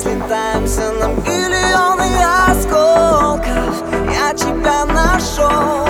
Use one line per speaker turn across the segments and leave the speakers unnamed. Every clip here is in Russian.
Слетаемся на миллионы осколков. Я тебя нашел.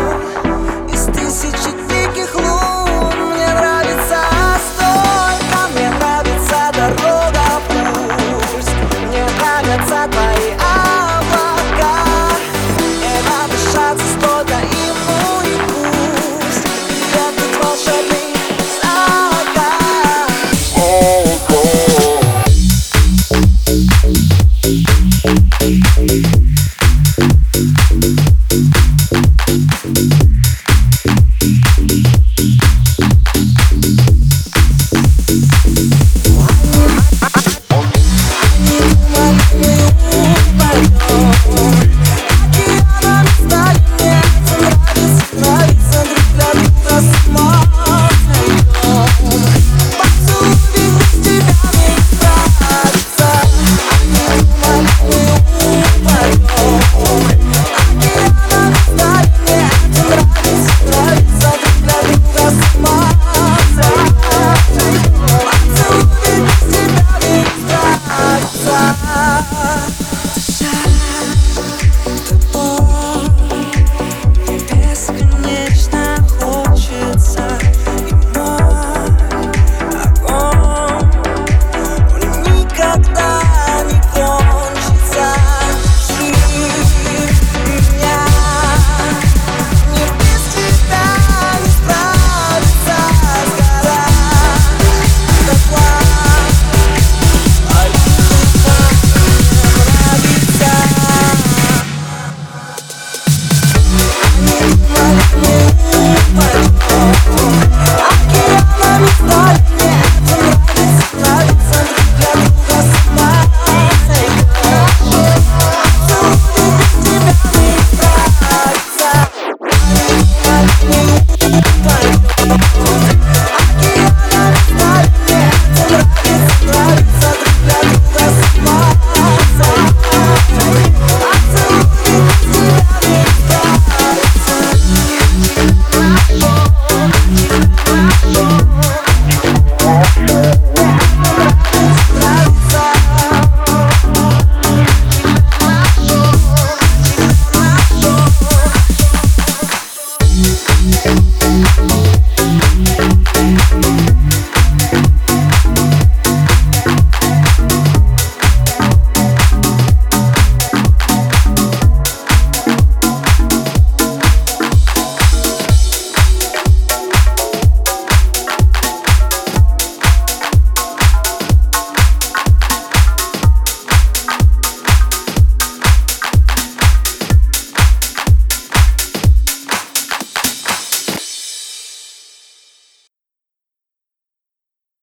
Thank you.